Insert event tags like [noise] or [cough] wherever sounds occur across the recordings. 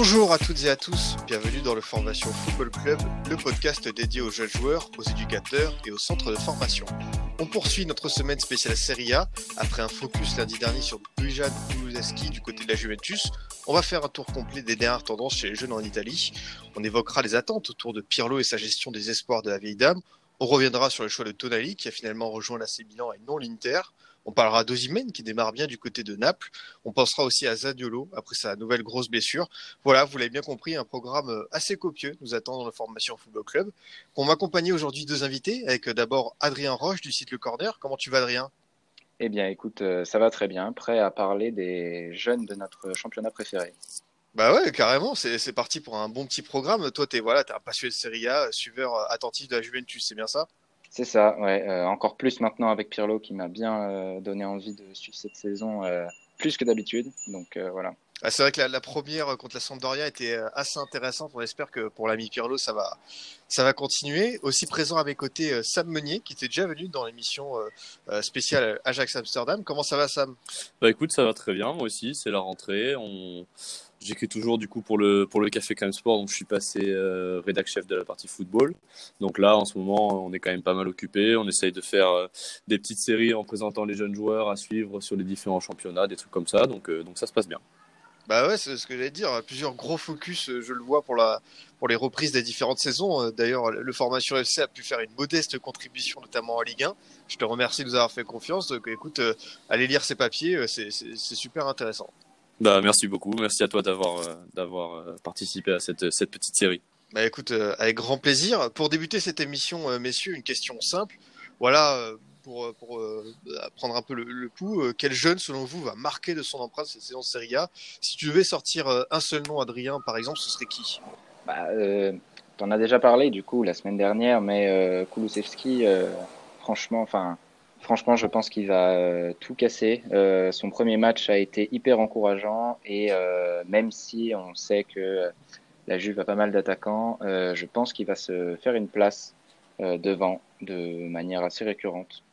Bonjour à toutes et à tous, bienvenue dans le Formation Football Club, le podcast dédié aux jeunes joueurs, aux éducateurs et aux centres de formation. On poursuit notre semaine spéciale Serie A. Après un focus lundi dernier sur Bujan Kulusevski du côté de la Juventus, on va faire un tour complet des dernières tendances chez les jeunes en Italie. On évoquera les attentes autour de Pirlo et sa gestion des espoirs de la vieille dame. On reviendra sur le choix de Tonali qui a finalement rejoint l'AC Milan et non l'Inter. On parlera d'Ozimène qui démarre bien du côté de Naples. On pensera aussi à Zadiolo après sa nouvelle grosse blessure. Voilà, vous l'avez bien compris, un programme assez copieux nous attend dans la formation Football Club. On m'accompagner aujourd'hui deux invités avec d'abord Adrien Roche du site Le Corner. Comment tu vas Adrien? Eh bien écoute, euh, ça va très bien. Prêt à parler des jeunes de notre championnat préféré. Bah ouais, carrément, c'est parti pour un bon petit programme. Toi, t'es voilà, t'es un passionné de Serie A, suiveur euh, attentif de la Juventus, c'est bien ça? C'est ça, ouais. euh, encore plus maintenant avec Pirlo qui m'a bien euh, donné envie de suivre cette saison euh, plus que d'habitude. Donc voilà. Ah, c'est vrai que la, première contre la Sampdoria était euh, assez intéressante. On espère que pour l'ami Pirlo, ça va, ça va continuer. Aussi présent à mes côtés, euh, Sam Meunier, qui était déjà venu dans l'émission euh, euh, spéciale Ajax Amsterdam. Comment ça va, Sam? Bah écoute, ça va très bien, moi aussi, c'est la rentrée. J'écris toujours du coup pour le, pour le Café Crème Sport, donc je suis passé euh, rédac chef de la partie football. Donc là, en ce moment, on est quand même pas mal occupé. On essaye de faire euh, des petites séries en présentant les jeunes joueurs à suivre sur les différents championnats, des trucs comme ça. Donc, euh, donc ça se passe bien. Bah ouais, c'est ce que j'allais dire. Plusieurs gros focus, euh, je le vois pour la pour les reprises des différentes saisons. Euh, D'ailleurs, le Formation FC a pu faire une modeste contribution, notamment en Ligue 1. Je te remercie de nous avoir fait confiance. Donc, écoute, euh, allez lire ces papiers, c'est super intéressant. Bah merci beaucoup, merci à toi d'avoir d'avoir participé à cette, cette petite série. Bah écoute, avec grand plaisir. Pour débuter cette émission, messieurs, une question simple. Voilà, pour, euh, euh, prendre un peu le, pouls, euh, quel jeune, selon vous, va marquer de son empreinte cette saison de Serie A? Si tu devais sortir un seul nom, Adrien, par exemple, ce serait qui? Bah, euh, T'en as déjà parlé du coup la semaine dernière, mais Kulusevski, franchement, franchement, je pense qu'il va tout casser. Son premier match a été hyper encourageant et même si on sait que la Juve a pas mal d'attaquants, je pense qu'il va se faire une place devant de manière assez récurrente.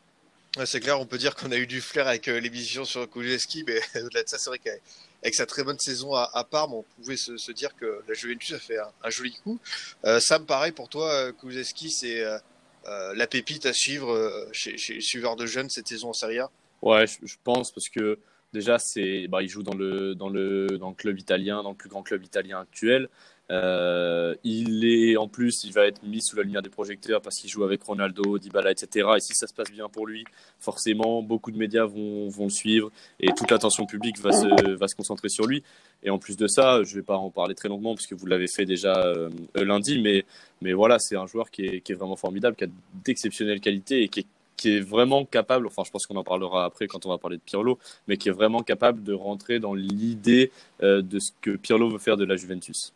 C'est clair, on peut dire qu'on a eu du flair avec euh, l'émission sur Kuleski, mais [laughs] au-delà de ça, c'est vrai qu'avec sa très bonne saison à, Parme, on pouvait se, dire que la Juventus a fait un, un joli coup. Euh, Sam, pareil pour toi, euh, Kuleski, c'est euh, la pépite à suivre chez, chez les suiveurs de jeunes cette saison en Serie A? Ouais, je, je pense parce que déjà bah, il joue dans le dans le dans le club italien, dans le plus grand club italien actuel. Euh, il est en plus, il va être mis sous la lumière des projecteurs parce qu'il joue avec Ronaldo, Dybala, etc. Et si ça se passe bien pour lui, forcément beaucoup de médias vont le suivre et toute l'attention publique va se concentrer sur lui. Et en plus de ça, je vais pas en parler très longuement parce que vous l'avez fait déjà euh, lundi, mais voilà, c'est un joueur qui est vraiment formidable, qui a d'exceptionnelles qualités et qui est qui est vraiment capable, enfin je pense qu'on en parlera après quand on va parler de Pirlo, mais qui est vraiment capable de rentrer dans l'idée euh, de ce que Pirlo veut faire de la Juventus.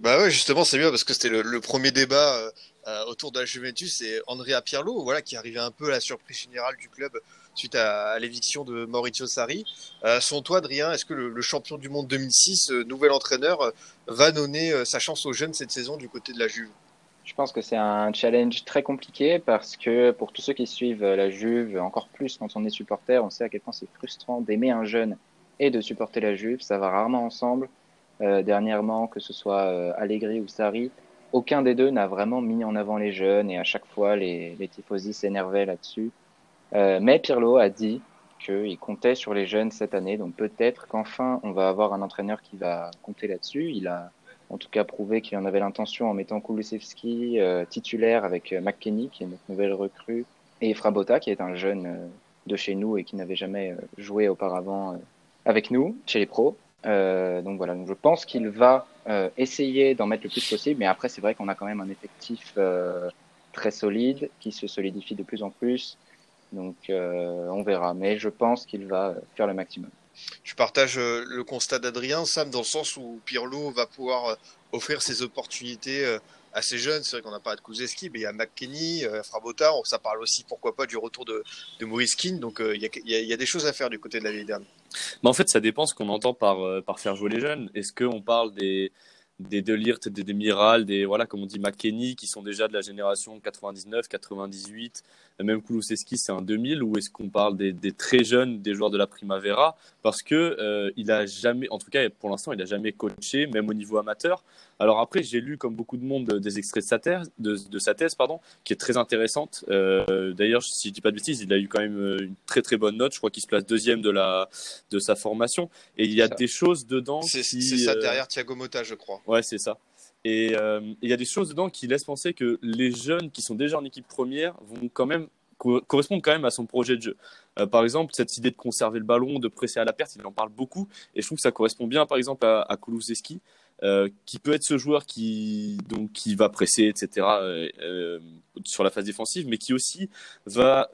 Bah ouais, justement, c'est bien parce que c'était le, premier débat euh, euh, autour de la Juventus et Andrea Pirlo, voilà, qui arrivait un peu à la surprise générale du club suite à, l'éviction de Maurizio Sarri. Euh, selon toi, Adrien, est-ce que le, champion du monde 2006, euh, nouvel entraîneur, euh, va donner sa chance aux jeunes cette saison du côté de la Juve? Je pense que c'est un challenge très compliqué parce que pour tous ceux qui suivent la Juve, encore plus quand on est supporter, on sait à quel point c'est frustrant d'aimer un jeune et de supporter la Juve. Ça va rarement ensemble. Euh, dernièrement, que ce soit euh, Allegri ou Sarri, aucun des deux n'a vraiment mis en avant les jeunes et à chaque fois les, les tifosi s'énervaient là-dessus. Euh, mais Pirlo a dit qu'il comptait sur les jeunes cette année, donc peut-être qu'enfin on va avoir un entraîneur qui va compter là-dessus. Il a en tout cas prouvé qu'il en avait l'intention en mettant Kulusevski euh, titulaire avec euh, McKennie, qui est notre nouvelle recrue, et Frabotta, qui est un jeune de chez nous et qui n'avait jamais joué auparavant avec nous, chez les pros. Euh, donc voilà, donc je pense qu'il va euh, essayer d'en mettre le plus possible, mais après c'est vrai qu'on a quand même un effectif euh, très solide qui se solidifie de plus en plus, donc on verra. Mais je pense qu'il va faire le maximum. Tu partages euh, le constat d'Adrien, Sam, dans le sens où Pirlo va pouvoir offrir ses opportunités euh, assez jeune. C'est vrai qu'on n'a pas de Kuzeski, mais il y a McKenny, Frabota. Ça parle aussi, pourquoi pas, du retour de, de Maurice Keane. Donc il y, a, des choses à faire du côté de la dame. Mais en fait, ça dépend ce qu'on entend par, par faire jouer les jeunes. Est-ce qu'on parle des des Delirte, des Demiral, des voilà comme dit McKenny qui sont déjà de la génération 99, 98, même Kulusevski c'est un 2000 ou est-ce qu'on parle des, des, très jeunes des joueurs de la Primavera? Parce que euh, il a jamais en tout cas pour l'instant il a jamais coaché même au niveau amateur. Alors après j'ai lu comme beaucoup de monde des extraits de sa thèse de, de sa thèse pardon qui est très intéressante. Euh, D'ailleurs si je dis pas de bêtises il a eu quand même euh, une très très bonne note. Je crois qu'il se place deuxième de la de sa formation et il y a des choses dedans. C'est ça euh, derrière Thiago Motta je crois. Ouais c'est ça. Et euh, il y a des choses dedans qui laissent penser que les jeunes qui sont déjà en équipe première vont quand même correspondre quand même à son projet de jeu. Euh, par exemple, cette idée de conserver le ballon, de presser à la perte, il en parle beaucoup. Et je trouve que ça correspond bien, par exemple, à, à euh, qui peut être ce joueur qui, donc, qui va presser, etc., euh, sur la phase défensive, mais qui aussi va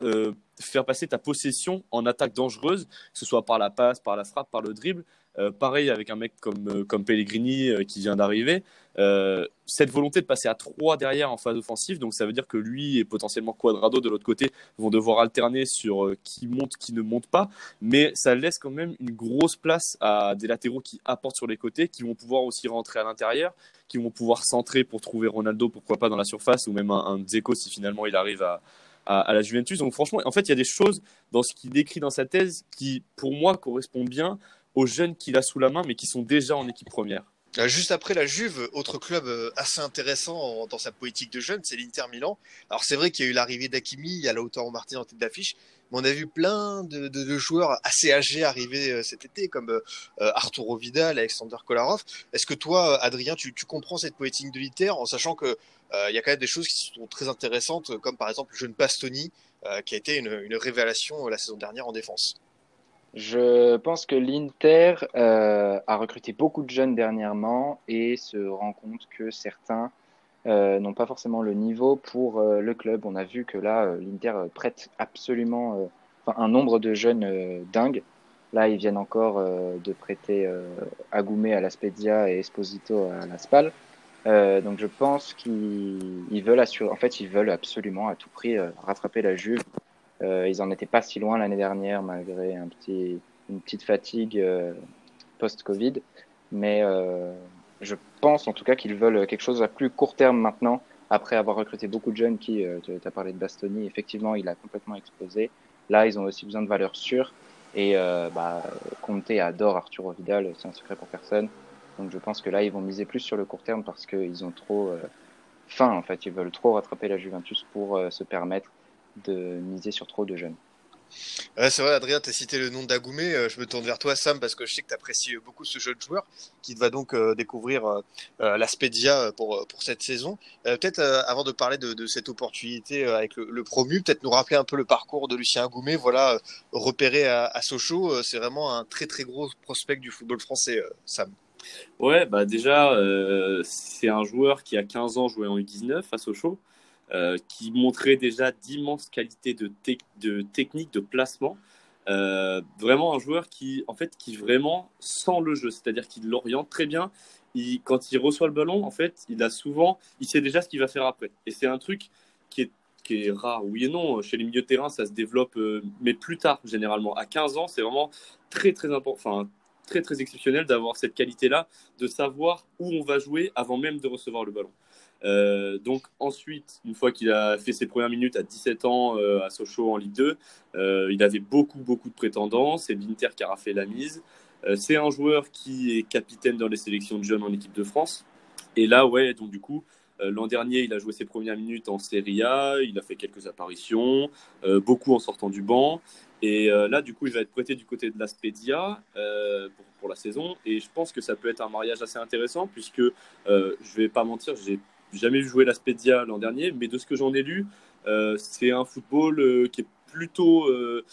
faire passer ta possession en attaque dangereuse, que ce soit par la passe, par la frappe, par le dribble. Euh, pareil avec un mec comme, euh, comme Pellegrini euh, qui vient d'arriver. cette volonté de passer à 3 derrière en phase offensive, donc ça veut dire que lui et potentiellement Quadrado de l'autre côté vont devoir alterner sur qui monte, qui ne monte pas, mais ça laisse quand même une grosse place à des latéraux qui apportent sur les côtés, qui vont pouvoir aussi rentrer à l'intérieur, qui vont pouvoir centrer pour trouver Ronaldo, pourquoi pas dans la surface, ou même un, un Dzeko si finalement il arrive à, à, à, la Juventus. Donc franchement, en fait, il y a des choses dans ce qu'il décrit dans sa thèse qui, pour moi, correspondent bien aux jeunes qu'il a sous la main, mais qui sont déjà en équipe première. Euh, juste après la Juve, autre club euh, assez intéressant dans sa politique de jeunes, c'est l'Inter Milan. Alors c'est vrai qu'il y a eu l'arrivée d'Akimi, il y a Lautaro Martin en tête d'affiche, mais on a vu plein de, joueurs assez âgés arriver euh, cet été, comme Arturo Vidal, Alexander Kolarov. Est-ce que toi, Adrien, tu, comprends cette politique de l'Inter en sachant que euh, il y a quand même des choses qui sont très intéressantes, comme par exemple le jeune Pastoni, qui a été une révélation la saison dernière en défense? Je pense que l'Inter euh, a recruté beaucoup de jeunes dernièrement et se rend compte que certains euh, n'ont pas forcément le niveau pour euh, le club. On a vu que là, euh, l'Inter prête absolument un nombre de jeunes dingues. Là, ils viennent encore de prêter Agoumé à la Spedia et Esposito à la Spal. donc je pense qu'ils veulent assurer, en fait, ils veulent absolument à tout prix rattraper la Juve euh, ils en étaient pas si loin l'année dernière, malgré une petite fatigue euh, post-Covid. Mais euh, je pense en tout cas qu'ils veulent quelque chose à plus court terme maintenant, après avoir recruté beaucoup de jeunes qui, tu as parlé de Bastoni, effectivement, il a complètement explosé. Là, ils ont aussi besoin de valeurs sûres. Et bah, Conte adore Arturo Vidal, c'est un secret pour personne. Donc je pense que là, ils vont miser plus sur le court terme parce qu'ils ont trop faim, en fait. Ils veulent trop rattraper la Juventus pour se permettre de miser sur trop de jeunes. Ouais, c'est vrai, Adrien, tu as cité le nom d'Agoumé. Euh, je me tourne vers toi, Sam, parce que je sais que tu apprécies beaucoup ce jeune joueur qui va donc euh, découvrir euh, euh l'Aspedia pour, pour cette saison. Euh, peut-être avant de parler de, de cette opportunité avec le, le promu, peut-être nous rappeler un peu le parcours de Lucien Agoumé. Voilà, repéré à, à Sochaux, c'est vraiment un très très gros prospect du football français, Sam. Ouais, bah déjà, c'est un joueur qui a 15 ans joué en U19 à Sochaux. Euh, qui montrait déjà d'immenses qualités de, te de technique, de placement. Euh, vraiment un joueur qui, en fait, qui vraiment sent le jeu, c'est-à-dire qu'il l'oriente très bien. Quand il reçoit le ballon, en fait, il a souvent, il sait déjà ce qu'il va faire après. Et c'est un truc qui est, rare, oui et non. Chez les milieux de terrain, ça se développe, euh, mais plus tard, généralement. À 15 ans, c'est vraiment très, très important, très, très exceptionnel d'avoir cette qualité-là, de savoir où on va jouer avant même de recevoir le ballon. Euh, donc ensuite, une fois qu'il a fait ses premières minutes à 17 ans euh, à Sochaux en Ligue 2, euh, il avait beaucoup beaucoup de prétendants. C'est l'Inter qui a fait la mise. C'est un joueur qui est capitaine dans les sélections de jeunes en équipe de France. Et là, ouais, donc du coup, l'an dernier, il a joué ses premières minutes en Serie A. Il a fait quelques apparitions, beaucoup en sortant du banc. Et là, du coup, il va être prêté du côté de l'Aspedia pour, pour, la saison. Et je pense que ça peut être un mariage assez intéressant puisque je vais pas mentir, j'ai jamais vu jouer l'Aspedia l'an dernier, mais de ce que j'en ai lu, euh, c'est un football euh, qui est plutôt euh,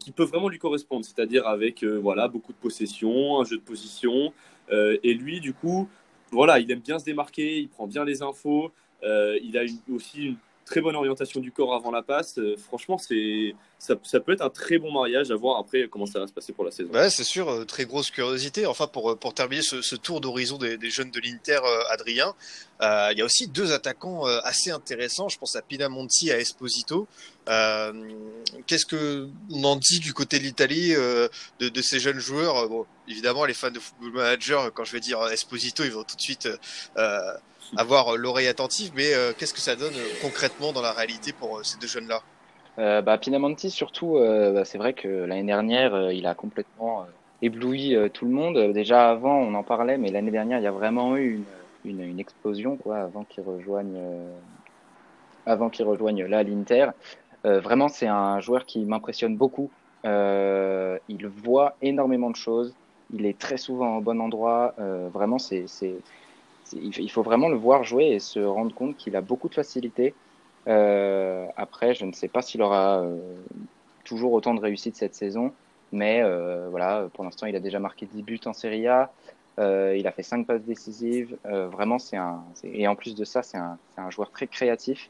qui peut vraiment lui correspondre, c'est-à-dire avec voilà beaucoup de possession, un jeu de position, et lui du coup voilà il aime bien se démarquer, il prend bien les infos, il a aussi une très bonne orientation du corps avant la passe. Euh, franchement, c'est ça, peut être un très bon mariage à voir après comment ça va se passer pour la saison. Ouais, c'est sûr, euh, très grosse curiosité. Enfin, pour, pour terminer ce, tour d'horizon des, jeunes de l'Inter, euh, Adrien, euh, il y a aussi deux attaquants euh, assez intéressants. Je pense à Pinamonti et à Esposito. Qu'est-ce que on en dit du côté de l'Italie de, de, ces jeunes joueurs? Bon, évidemment, les fans de Football Manager, quand je vais dire Esposito, ils vont tout de suite avoir l'oreille attentive. Mais qu'est-ce que ça donne concrètement dans la réalité pour ces deux jeunes-là? Euh, bah, Pinamonti, surtout, euh, bah, c'est vrai que l'année dernière, euh, il a complètement euh, ébloui tout le monde. Déjà avant, on en parlait, mais l'année dernière, il y a vraiment eu une, explosion quoi, avant qu'il rejoigne, avant qu'il rejoigne là l'Inter. vraiment, c'est un joueur qui m'impressionne beaucoup. il voit énormément de choses. Il est très souvent au bon endroit. vraiment, c'est, il faut vraiment le voir jouer et se rendre compte qu'il a beaucoup de facilité. Euh, après, je ne sais pas s'il aura euh, toujours autant de réussite cette saison, mais euh, voilà, pour l'instant, il a déjà marqué 10 buts en Serie A. Il a fait 5 passes décisives. Vraiment, c'est un. Et en plus de ça, c'est un, un, joueur très créatif,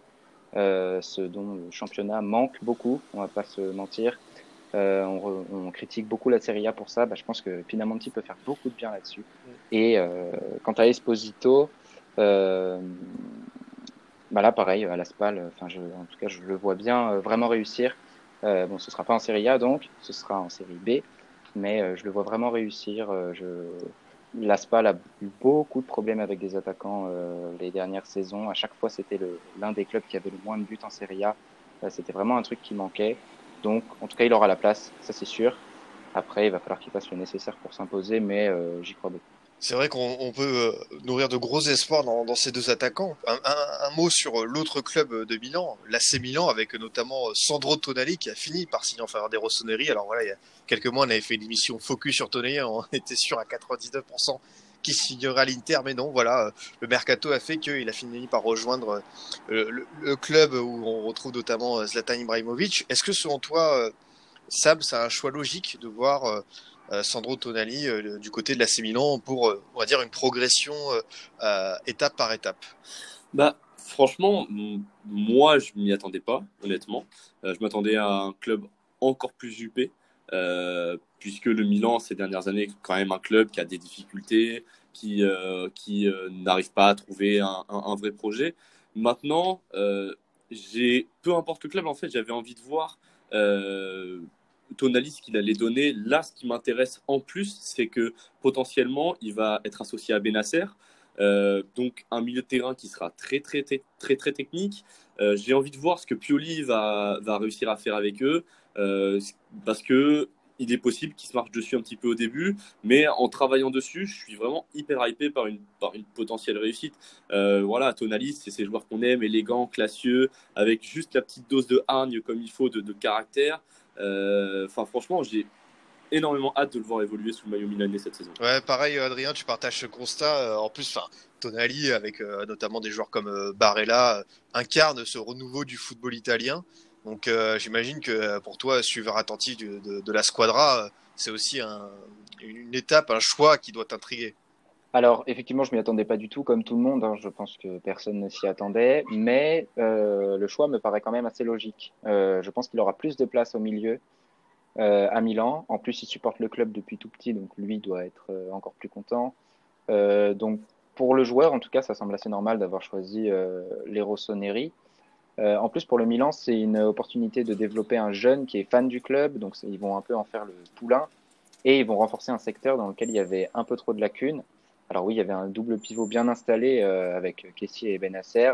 ce dont le championnat manque beaucoup, on va pas se mentir. On, on, critique beaucoup la Serie A pour ça. Bah, je pense que Pinamonti peut faire beaucoup de bien là-dessus. Et quant à Esposito, bah là, pareil, à la SPAL, enfin, en tout cas, je le vois bien euh, vraiment réussir. Euh, bon, ce sera pas en série A donc, ce sera en série B, mais euh, je le vois vraiment réussir. Euh, je... La SPAL a eu beaucoup de problèmes avec des attaquants euh, les dernières saisons. À chaque fois, c'était l'un des clubs qui avait le moins de buts en série A. c'était vraiment un truc qui manquait. Donc, en tout cas, il aura la place, ça c'est sûr. Après, il va falloir qu'il fasse le nécessaire pour s'imposer, mais j'y crois beaucoup. C'est vrai qu'on peut euh, nourrir de gros espoirs dans, ces deux attaquants. Un, mot sur euh, l'autre club de Milan, l'AC Milan, avec notamment euh, Sandro Tonali qui a fini par signer en faveur des Rossoneri. Alors voilà, il y a quelques mois, on avait fait une émission focus sur Tonali, on [laughs] était sûr à 99% qu'il signerait à l'Inter, mais non, voilà, le mercato a fait qu'il a fini par rejoindre le, le, club où on retrouve notamment Zlatan Ibrahimovic. Est-ce que selon toi, Sam, c'est un choix logique de voir euh, Sandro Tonali euh, du côté de la Milan pour, euh, on va dire, une progression étape par étape? Bah, franchement, moi, je m'y attendais pas, honnêtement. je m'attendais à un club encore plus huppé, puisque le Milan, ces dernières années, est quand même un club qui a des difficultés, qui, qui n'arrive pas à trouver un, vrai projet. Maintenant, j'ai peu importe le club, en fait, j'avais envie de voir euh, Tonali, ce qu'il allait donner. Là, ce qui m'intéresse en plus, c'est que potentiellement, il va être associé à Benasser. Euh, donc un milieu de terrain qui sera très très très très, très technique. Euh, J'ai envie de voir ce que Pioli va, va réussir à faire avec eux, euh, parce que il est possible qu'il se marche dessus un petit peu au début, mais en travaillant dessus, je suis vraiment hyper hypé par une, par une potentielle réussite. Euh, voilà, Tonali, c'est ces joueurs qu'on aime, élégants, classieux, avec juste la petite dose de hargne comme il faut, de, caractère. Euh, enfin, franchement, j'ai énormément hâte de le voir évoluer sous le maillot milanais cette saison. Ouais, pareil, Adrien, tu partages ce constat. Euh, en plus, enfin, Tonali, avec euh, notamment des joueurs comme euh, Barella, incarne ce renouveau du football italien. Donc, j'imagine que pour toi, suiveur attentif de, la squadra, c'est aussi un, une étape, un choix qui doit t'intriguer. Alors, effectivement, je m'y attendais pas du tout, comme tout le monde. Hein, je pense que personne ne s'y attendait. Mais euh, le choix me paraît quand même assez logique. Euh, je pense qu'il aura plus de place au milieu euh, à Milan. En plus, il supporte le club depuis tout petit, donc lui doit être euh, encore plus content. Euh, donc, pour le joueur, en tout cas, ça semble assez normal d'avoir choisi euh, Rossoneri. en plus, pour le Milan, c'est une opportunité de développer un jeune qui est fan du club. Donc, ils vont un peu en faire le poulain. Et ils vont renforcer un secteur dans lequel il y avait un peu trop de lacunes. Alors oui, il y avait un double pivot bien installé euh, avec Kessier et Benasser.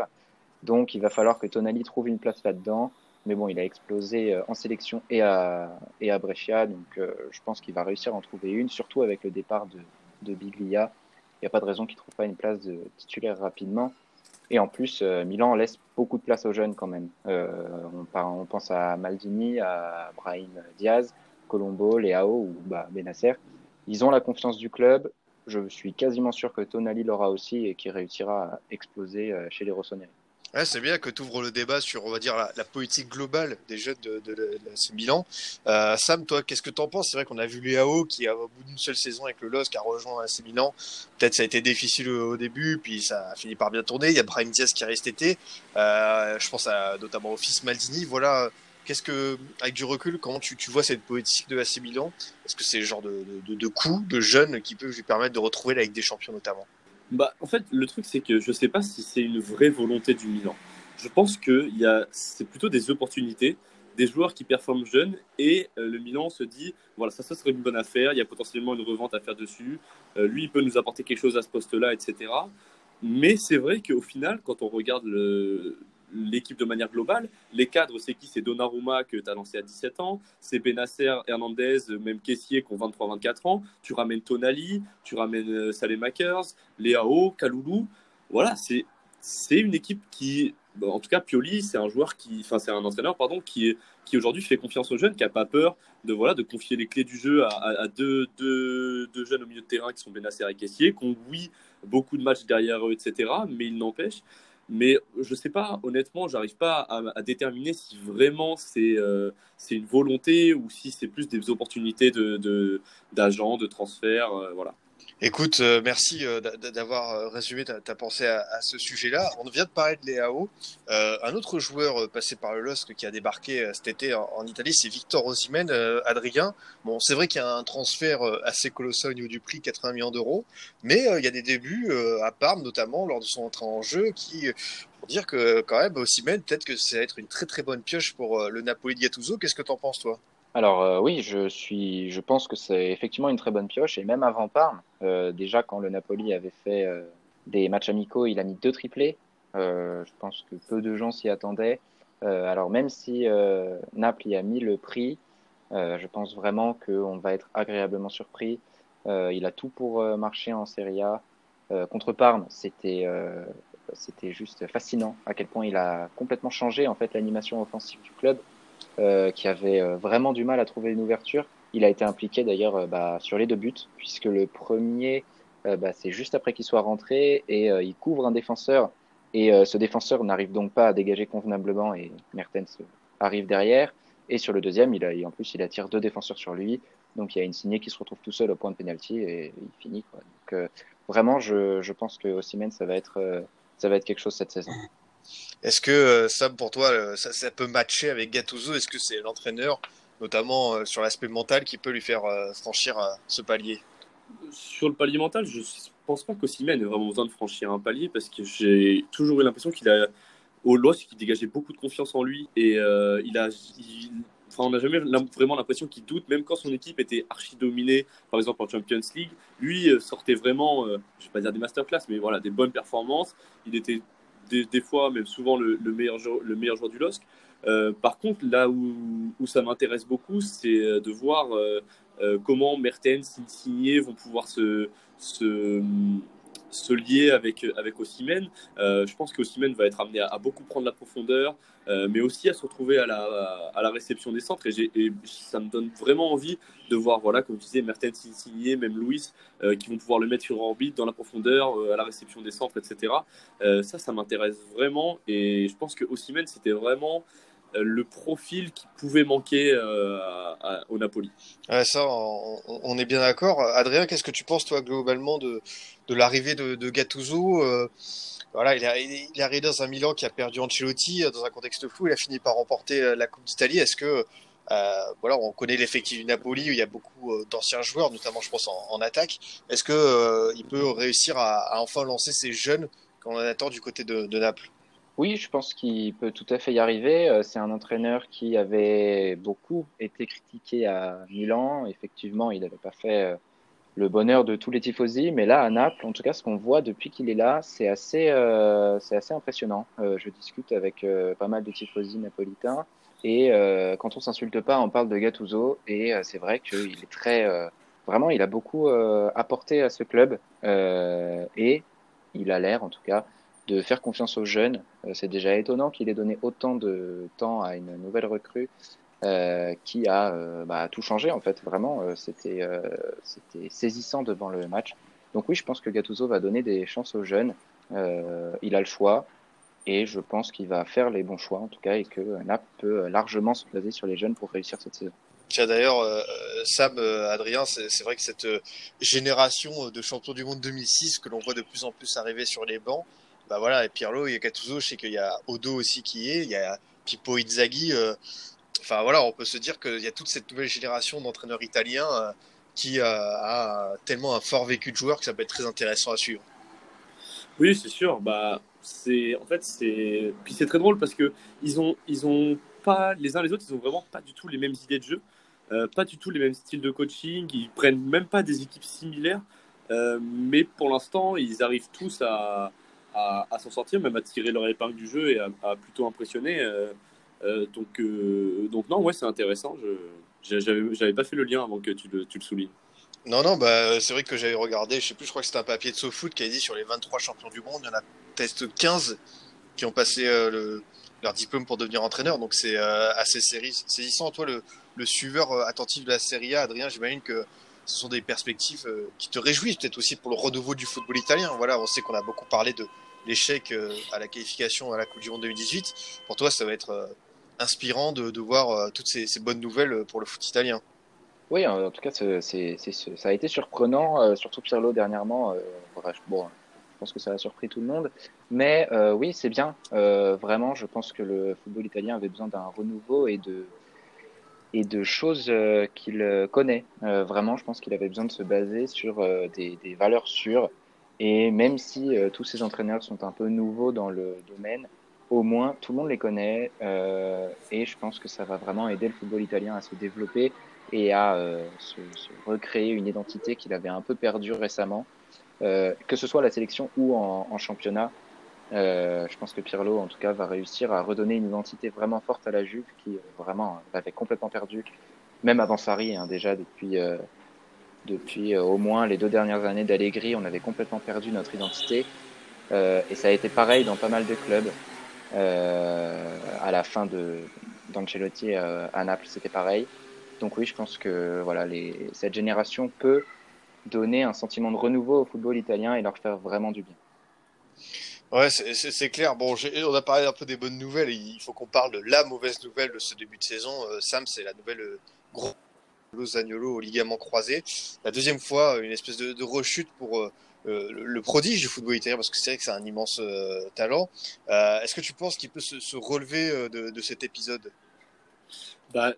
Donc il va falloir que Tonali trouve une place là-dedans. Mais bon, il a explosé euh, en sélection et à, et à Brescia. Donc euh, je pense qu'il va réussir à en trouver une, surtout avec le départ de, de Biglia. Il n'y a pas de raison qu'il ne trouve pas une place de titulaire rapidement. Et en plus, euh, Milan laisse beaucoup de place aux jeunes quand même. Euh, on, on, pense à Maldini, à Brahim Diaz, Colombo, Leao ou bah, Benasser. Ils ont la confiance du club je suis quasiment sûr que Tonali l'aura aussi et qu'il réussira à exploser euh, chez les Rossoneri. Ouais, c'est bien que tu ouvres le débat sur, on va dire, la, politique globale des jeunes de, de, de, Milan. Euh, Sam, toi, qu'est-ce que tu en penses? C'est vrai qu'on a vu Léao qui, au bout d'une seule saison avec le LOSC, a rejoint AC Milan. Peut-être ça a été difficile au, début, puis ça a fini par bien tourner. Il y a Brahim Diaz qui reste été. Euh, je pense à, notamment au fils Maldini. Voilà, qu'est-ce que, avec du recul, comment tu, tu vois cette politique de AC Milan? Est-ce que c'est le genre de, de, de coup de jeunes qui peut lui permettre de retrouver la Ligue des Champions notamment? Bah, en fait, le truc, c'est que je ne sais pas si c'est une vraie volonté du Milan. Je pense que c'est plutôt des opportunités, des joueurs qui performent jeunes, et euh, le Milan se dit voilà, ça, ça serait une bonne affaire, il y a potentiellement une revente à faire dessus, euh, lui, il peut nous apporter quelque chose à ce poste-là, etc. Mais c'est vrai qu'au final, quand on regarde le, l'équipe de manière globale. Les cadres, c'est qui? C'est Donnarumma que tu as lancé à 17 ans, c'est Benacer, Hernandez, même Caissier qui ont 23-24 ans. Tu ramènes Tonali, tu ramènes euh, Salemakers, Léao, Kaloulou. Voilà, c'est une équipe qui, en tout cas, Pioli, c'est un joueur qui, enfin, c'est un entraîneur, pardon, qui, qui aujourd'hui fait confiance aux jeunes, qui n'a pas peur de, voilà, de confier les clés du jeu à, deux, deux, deux, jeunes au milieu de terrain qui sont Benacer et Caissier, qui ont, oui, beaucoup de matchs derrière eux, etc. Mais il n'empêche, mais je sais pas, honnêtement, j'arrive pas à, déterminer si vraiment c'est euh, c'est une volonté ou si c'est plus des opportunités d'agents, de, de transferts. Euh, voilà. Écoute, euh, merci euh, d'avoir euh, résumé ta, pensée à, ce sujet-là. On vient de parler de Léao. un autre joueur passé par le LOSC qui a débarqué cet été en, Italie, c'est Victor Osimhen, Adrien. Bon, c'est vrai qu'il y a un transfert assez colossal au niveau du prix, 80 millions d'euros, mais il y a des débuts à Parme, notamment lors de son entrée en jeu, qui pour dire que quand même Osimhen, peut-être que ça va être une très très bonne pioche pour le Napoli de Gattuso. Qu'est-ce que tu en penses toi? Alors euh, oui, je suis, je pense que c'est effectivement une très bonne pioche et même avant Parme, euh, déjà quand le Napoli avait fait euh, des matchs amicaux, il a mis deux triplés. je pense que peu de gens s'y attendaient. alors même si Naples y a mis le prix, je pense vraiment qu'on va être agréablement surpris. il a tout pour marcher en Serie A. contre Parme, c'était c'était juste fascinant à quel point il a complètement changé en fait l'animation offensive du club. Euh, qui avait euh, vraiment du mal à trouver une ouverture. Il a été impliqué d'ailleurs euh, bah, sur les deux buts, puisque le premier, bah, c'est juste après qu'il soit rentré et il couvre un défenseur. Et ce défenseur n'arrive donc pas à dégager convenablement et Mertens arrive derrière. Et sur le deuxième, il a, en plus, il attire deux défenseurs sur lui. Donc il y a une signée qui se retrouve tout seul au point de pénalty et il finit. Quoi. Donc vraiment, je, je pense que Osimhen, ça va être ça va être quelque chose cette saison. Est-ce que euh, Sam, pour toi, euh, ça, peut matcher avec Gattuso? Est-ce que c'est l'entraîneur, notamment euh, sur l'aspect mental, qui peut lui faire franchir ce palier? Sur le palier mental, je pense pas qu'Ossimène ait vraiment besoin de franchir un palier parce que j'ai toujours eu l'impression qu'il a au LOS, qu'il dégageait beaucoup de confiance en lui et il a. Enfin, on n'a jamais vraiment l'impression qu'il doute, même quand son équipe était archi dominée, par exemple en Champions League. Lui sortait vraiment, je ne vais pas dire des masterclass, mais voilà, des bonnes performances. Il était des, fois, même souvent, le, meilleur, le meilleur joueur du LOSC. Euh, par contre, là où, où ça m'intéresse beaucoup, c'est euh, de voir euh, comment Mertens, Insigné vont pouvoir se, se lier avec, avec Ossimène. Euh, je pense qu'Ossimène va être amené à, beaucoup prendre la profondeur, euh, mais aussi à se retrouver à la, à la réception des centres. Et, ça me donne vraiment envie de voir, voilà, comme je disais, Mertens Insigné, même Louis, euh, qui vont pouvoir le mettre sur orbite dans la profondeur, à la réception des centres, etc. ça, ça m'intéresse vraiment. Et je pense que Ossimène, c'était vraiment le profil qui pouvait manquer euh, au Napoli. ça, on, est bien d'accord. Adrien, qu'est-ce que tu penses, toi, globalement, de, de l'arrivée de, Gattuso euh, voilà, il est, il est, arrivé dans un Milan qui a perdu Ancelotti euh, dans un contexte flou. Il a fini par remporter la Coupe d'Italie. Est-ce que, voilà, on connaît l'effectif du Napoli où il y a beaucoup d'anciens joueurs, notamment, je pense, en, attaque. Est-ce que il peut réussir à, enfin lancer ces jeunes qu'on attend du côté de Naples? Oui, je pense qu'il peut tout à fait y arriver. Euh, c'est un entraîneur qui avait beaucoup été critiqué à Milan. Effectivement, il n'avait pas fait euh, le bonheur de tous les tifosi, mais là, à Naples, en tout cas, ce qu'on voit depuis qu'il est là, c'est assez, euh, assez impressionnant. je discute avec pas mal de tifosi napolitains, et quand on s'insulte pas, on parle de Gattuso, et c'est vrai qu'il est très, vraiment, il a beaucoup apporté à ce club, et il a l'air, en tout cas, de faire confiance aux jeunes. Euh, c'est déjà étonnant qu'il ait donné autant de temps à une nouvelle recrue euh, qui a euh, bah, tout changé en fait. Vraiment, euh, c'était euh, c'était saisissant devant le match. Donc oui, je pense que Gattuso va donner des chances aux jeunes. il a le choix. et je pense qu'il va faire les bons choix, en tout cas, et que Naples peut largement se baser sur les jeunes pour réussir cette saison. Tiens, d'ailleurs, Sam, Adrien, c'est vrai que cette génération de champions du monde 2006 que l'on voit de plus en plus arriver sur les bancs, bah voilà, et Pirlo, il y a Gattuso, je sais qu'il y a Odo aussi qui est, il y a Pippo Inzaghi. Enfin voilà, on peut se dire qu'il y a toute cette nouvelle génération d'entraîneurs italiens qui a tellement un fort vécu de joueur que ça peut être très intéressant à suivre. Oui, c'est sûr. Bah, c'est en fait c'est puis c'est très drôle parce que ils ont ils ont pas les uns les autres, ils ont vraiment pas du tout les mêmes idées de jeu, euh, pas du tout les mêmes styles de coaching. Ils prennent même pas des équipes similaires, euh, mais pour l'instant ils arrivent tous à à, s'en sortir, même à tirer leur épingle du jeu et à, plutôt impressionner. Euh, donc donc non ouais c'est intéressant. Je j'avais pas fait le lien avant que tu le tu le soulignes. Non, non, bah, c'est vrai que j'avais regardé, je sais plus, je crois que c'était un papier de SoFoot qui a dit sur les 23 champions du monde, il y en a peut-être 15 qui ont passé euh, le, leur diplôme pour devenir entraîneur. Donc c'est euh, assez saisissant. Toi, le, le suiveur euh, attentif de la Serie A, Adrien, j'imagine que ce sont des perspectives qui te réjouissent peut-être aussi pour le renouveau du football italien. Voilà, on sait qu'on a beaucoup parlé de l'échec à la qualification à la Coupe du Monde 2018. Pour toi, ça va être inspirant de, voir toutes ces, bonnes nouvelles pour le foot italien. Oui, en tout cas, ça a été surprenant, euh, surtout Pirlo dernièrement. Euh, bon, je pense que ça a surpris tout le monde. Mais euh, oui, c'est bien. vraiment, je pense que le football italien avait besoin d'un renouveau et de, et de choses qu'il connaît. vraiment, je pense qu'il avait besoin de se baser sur des, valeurs sûres. Et même si tous ces entraîneurs sont un peu nouveaux dans le domaine, au moins tout le monde les connaît. et je pense que ça va vraiment aider le football italien à se développer et à euh, se, recréer une identité qu'il avait un peu perdue récemment, euh, que ce soit à la sélection ou en, championnat. Euh, je pense que Pirlo, en tout cas, va réussir à redonner une identité vraiment forte à la Juve, qui vraiment l'avait complètement perdue, même avant Sarri, hein, déjà depuis, depuis au moins les deux dernières années d'Allegri, on avait complètement perdu notre identité. et ça a été pareil dans pas mal de clubs. à la fin de d'Ancelotti à Naples, c'était pareil. Donc oui, je pense que voilà, les, cette génération peut donner un sentiment de renouveau au football italien et leur faire vraiment du bien. Ouais, c'est clair. Bon, on a parlé un peu des bonnes nouvelles. il faut qu'on parle de la mauvaise nouvelle de ce début de saison. Euh, Sam, c'est la nouvelle euh, gros Zagnolo au ligament croisé. La deuxième fois, une espèce de, rechute pour euh, le, prodige du football italien, parce que c'est vrai que c'est un immense talent. Est-ce que tu penses qu'il peut se, relever de cet épisode? Bah,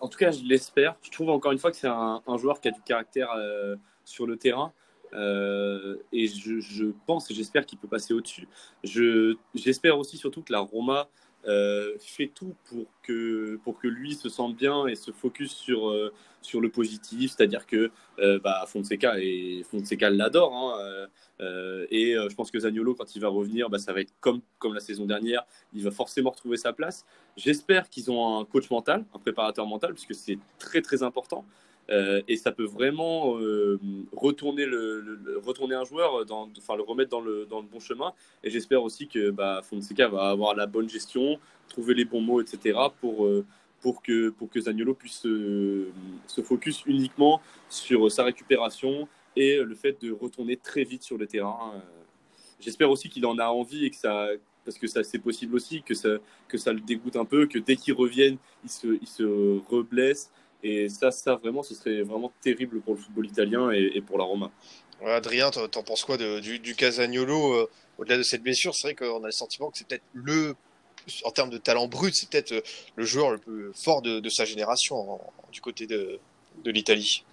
en tout cas, je l'espère. Je trouve encore une fois que c'est un, joueur qui a du caractère euh, sur le terrain. Euh, et je, pense et j'espère qu'il peut passer au-dessus. J'espère aussi surtout que la Roma euh, fait tout pour que, pour que lui se sente bien et se focus sur, euh, sur le positif, c'est-à-dire que bah, Fonseca, Fonseca l'adore. Hein, et je pense que Zagnolo, quand il va revenir, bah, ça va être comme, comme la saison dernière, il va forcément retrouver sa place. J'espère qu'ils ont un coach mental, un préparateur mental, puisque c'est très très important. Euh, et ça peut vraiment euh, retourner, le, retourner un joueur, enfin le remettre dans le, dans le bon chemin. Et j'espère aussi que bah, Fonseca va avoir la bonne gestion, trouver les bons mots, etc. pour, euh, pour, que, pour que Zagnolo puisse se focus uniquement sur sa récupération et le fait de retourner très vite sur le terrain. J'espère aussi qu'il en a envie et que ça, parce que ça c'est possible aussi, que ça, que ça le dégoûte un peu, que dès qu'il revienne, il se, il se reblesse et ça, ça vraiment, ce serait vraiment terrible pour le football italien et, pour la Roma. Adrien, t'en penses quoi du, du Casagnolo euh, Au-delà de cette blessure, c'est vrai qu'on a le sentiment que c'est peut-être le, en termes de talent brut, c'est peut-être euh, le joueur le plus fort de, sa génération du côté de, de l'Italie.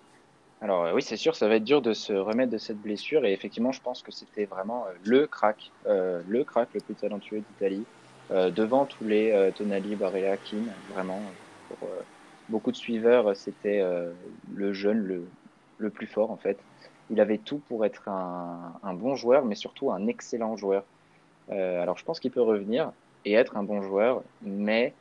Alors euh, oui, c'est sûr, ça va être dur de se remettre de cette blessure et effectivement, je pense que c'était vraiment le crack, le crack le plus talentueux d'Italie, devant tous les Tonali, Barella, Kim, vraiment pour beaucoup de suiveurs, c'était euh, le jeune le, le, plus fort en fait. Il avait tout pour être un, un bon joueur, mais surtout un excellent joueur. Euh, alors je pense qu'il peut revenir et être un bon joueur, mais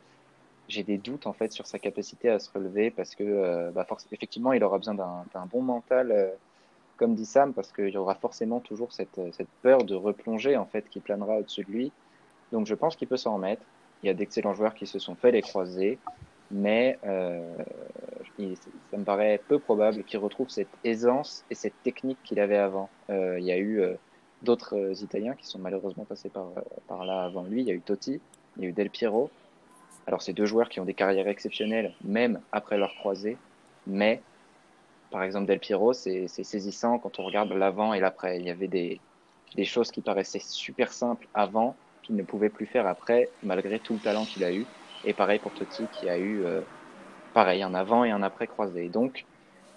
j'ai des doutes en fait sur sa capacité à se relever parce que euh, bah, effectivement il aura besoin d'un bon mental, comme dit Sam, parce qu'il y aura forcément toujours cette, cette peur de replonger en fait qui planera au-dessus de lui. Donc je pense qu'il peut s'en remettre. Il y a d'excellents joueurs qui se sont fait les croiser mais euh, ça me paraît peu probable qu'il retrouve cette aisance et cette technique qu'il avait avant. Euh, il y a eu euh, d'autres Italiens qui sont malheureusement passés par, là avant lui. Il y a eu Totti, il y a eu Del Piero. Alors, c'est deux joueurs qui ont des carrières exceptionnelles, même après leur croisée. Mais, par exemple, Del Piero, c'est saisissant quand on regarde l'avant et l'après. Il y avait des choses qui paraissaient super simples avant, qu'il ne pouvait plus faire après, malgré tout le talent qu'il a eu. Et pareil pour Totti, qui a eu, euh, pareil, un avant et un après croisé. Donc,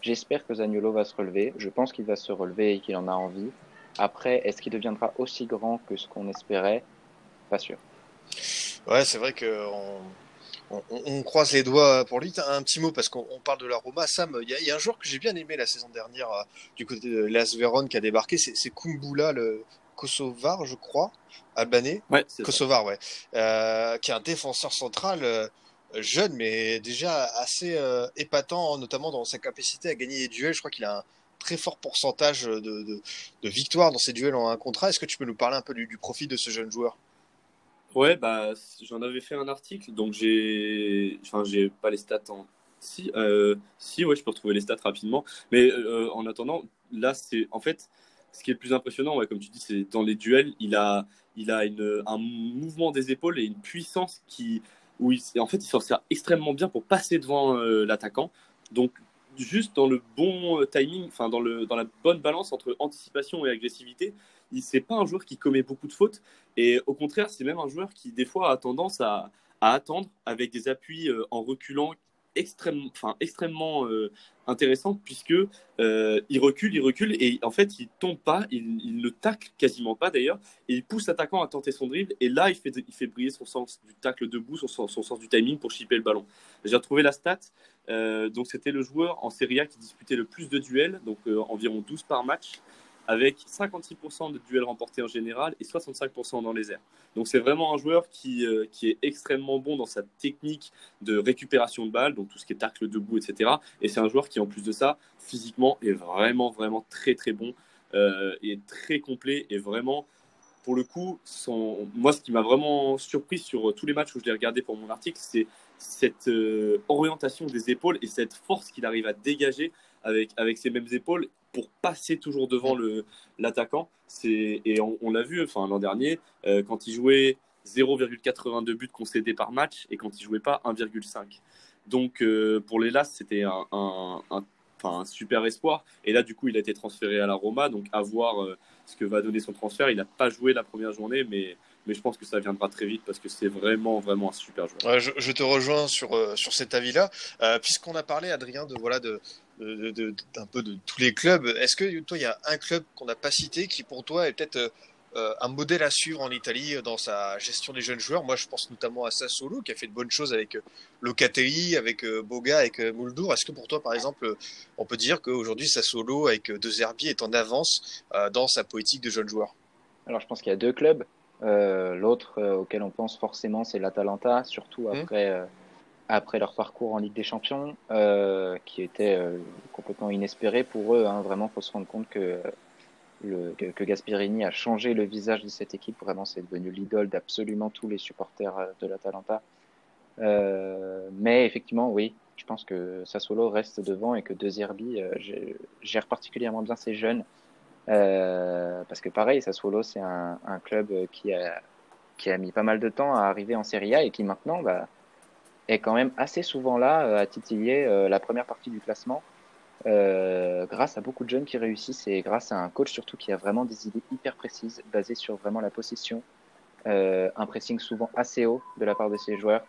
j'espère que Zaniolo va se relever. Je pense qu'il va se relever et qu'il en a envie. Après, est-ce qu'il deviendra aussi grand que ce qu'on espérait? Pas sûr. Ouais, c'est vrai que on, croise les doigts pour lui. Un petit mot parce qu'on parle de la Roma. Sam, il y, a un joueur que j'ai bien aimé la saison dernière euh, du côté de Las Véron qui a débarqué. C'est Kumbula, le Kosovar, je crois, albanais. Ouais, Kosovar, ouais. Euh, qui est un défenseur central euh, jeune, mais déjà assez épatant, notamment dans sa capacité à gagner des duels. Je crois qu'il a un très fort pourcentage de, de, de victoires dans ses duels en un contrat. Est-ce que tu peux nous parler un peu du, du profit de ce jeune joueur? Ouais, bah, j'en avais fait un article, donc j'ai. Enfin, j'ai pas les stats en. Si, euh, si, ouais, je peux retrouver les stats rapidement. Mais euh, en attendant, là, c'est. En fait, ce qui est le plus impressionnant, ouais, comme tu dis, c'est dans les duels, il a, il a une, un mouvement des épaules et une puissance qui. Où il, en fait, il s'en sert extrêmement bien pour passer devant euh, l'attaquant. Donc, juste dans le bon timing, enfin, dans, dans la bonne balance entre anticipation et agressivité, c'est pas un joueur qui commet beaucoup de fautes. Et au contraire, c'est même un joueur qui, des fois, a tendance à, attendre avec des appuis euh, en reculant extrêmement, enfin, extrêmement euh, intéressant puisque euh, il recule, il recule et en fait il tombe pas, il, ne tacle quasiment pas d'ailleurs et il pousse l'attaquant à tenter son dribble et là il fait, il fait briller son sens du tacle debout, son, sens du timing pour chipper le ballon. J'ai retrouvé la stat, donc c'était le joueur en Serie A qui disputait le plus de duels, donc environ 12 par match avec 56% de duels remportés en général et 65% dans les airs. Donc c'est vraiment un joueur qui, euh, qui est extrêmement bon dans sa technique de récupération de balles, donc tout ce qui est tacle debout, etc. Et c'est un joueur qui, en plus de ça, physiquement est vraiment, vraiment très, très bon euh, et très complet et vraiment pour le coup, moi, ce qui m'a vraiment surpris sur tous les matchs où je l'ai regardé pour mon article, c'est cette euh, orientation des épaules et cette force qu'il arrive à dégager avec, avec ses mêmes épaules pour passer toujours devant l'attaquant. Et on, l'a vu enfin, l'an dernier, euh, quand il jouait 0,82 buts concédés par match et quand il jouait pas 1,5. Donc euh, pour les Las, c'était un, un, un, super espoir. Et là, du coup, il a été transféré à la Roma. Donc à voir euh, ce que va donner son transfert. Il n'a pas joué la première journée, mais mais je pense que ça viendra très vite parce que c'est vraiment vraiment un super joueur. je, te rejoins sur sur cet avis-là, puisqu'on a parlé Adrien de voilà de d'un peu de tous les clubs. Est-ce que toi il y a un club qu'on n'a pas cité qui pour toi est peut-être euh, un modèle à suivre en Italie dans sa gestion des jeunes joueurs? Moi je pense notamment à Sassolo qui a fait de bonnes choses avec Locatelli, avec Boga, avec Muldour. Est-ce que pour toi par exemple on peut dire qu'aujourd'hui Sassolo avec deux Herbiers est en avance dans sa politique de jeunes joueurs? Alors je pense qu'il y a deux clubs. Euh, l'autre euh, auquel on pense forcément, c'est l'Atalanta, surtout mmh. après, euh, après leur parcours en Ligue des Champions, qui était complètement inespéré pour eux. Hein. Vraiment, faut se rendre compte que, le, que, Gasperini a changé le visage de cette équipe. Vraiment, c'est devenu l'idole d'absolument tous les supporters de l'Atalanta. mais effectivement, oui, je pense que Sassuolo reste devant et que De Zerbi gère particulièrement bien ses jeunes. Euh, parce que pareil, Sassuolo, c'est un, un, club qui a, qui a mis pas mal de temps à arriver en Serie A et qui maintenant bah, est quand même assez souvent là euh, à titiller euh, la première partie du classement. Euh, grâce à beaucoup de jeunes qui réussissent et grâce à un coach surtout qui a vraiment des idées hyper précises basées sur vraiment la possession, euh, un pressing souvent assez haut de la part de ses joueurs.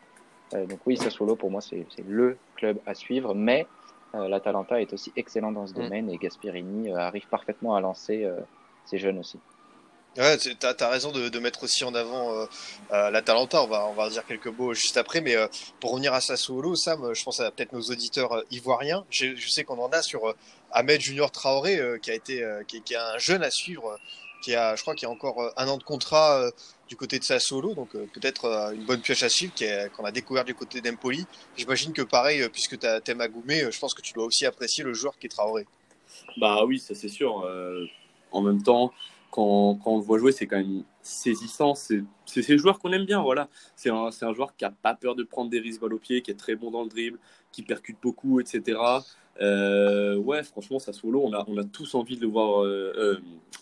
Euh, donc oui, Sassuolo pour moi c'est le club à suivre, mais euh, L'Atalanta est aussi excellent dans ce mm. domaine et Gasperini euh, arrive parfaitement à lancer ses jeunes aussi. Ouais, tu as, raison de, mettre aussi en avant euh, l'Atalanta. On va, on dire quelques mots juste après. Mais pour revenir à Sassuolo, Sam, je pense à peut-être nos auditeurs ivoiriens. Je, sais qu'on en a sur Ahmed Junior Traoré, qui a été, qui, qui, un jeune à suivre qui a, je crois, qu'il y a encore euh, un an de contrat euh, du côté de Sassuolo, donc euh, peut-être une bonne pioche à suivre qu'on a découvert du côté d'Empoli. J'imagine que pareil, puisque tu aimes Agoumé, je pense que tu dois aussi apprécier le joueur qui est Traoré. Bah oui, ça c'est sûr. en même temps, quand, on le voit jouer, c'est quand même saisissant. C'est ces joueurs qu'on aime bien. Voilà. C'est un, un, joueur qui n'a pas peur de prendre des risques balle au pied, qui est très bon dans le dribble, qui percute beaucoup, etc. Euh, ouais, franchement, Sassuolo, on a, on a tous envie de le voir. Euh, euh,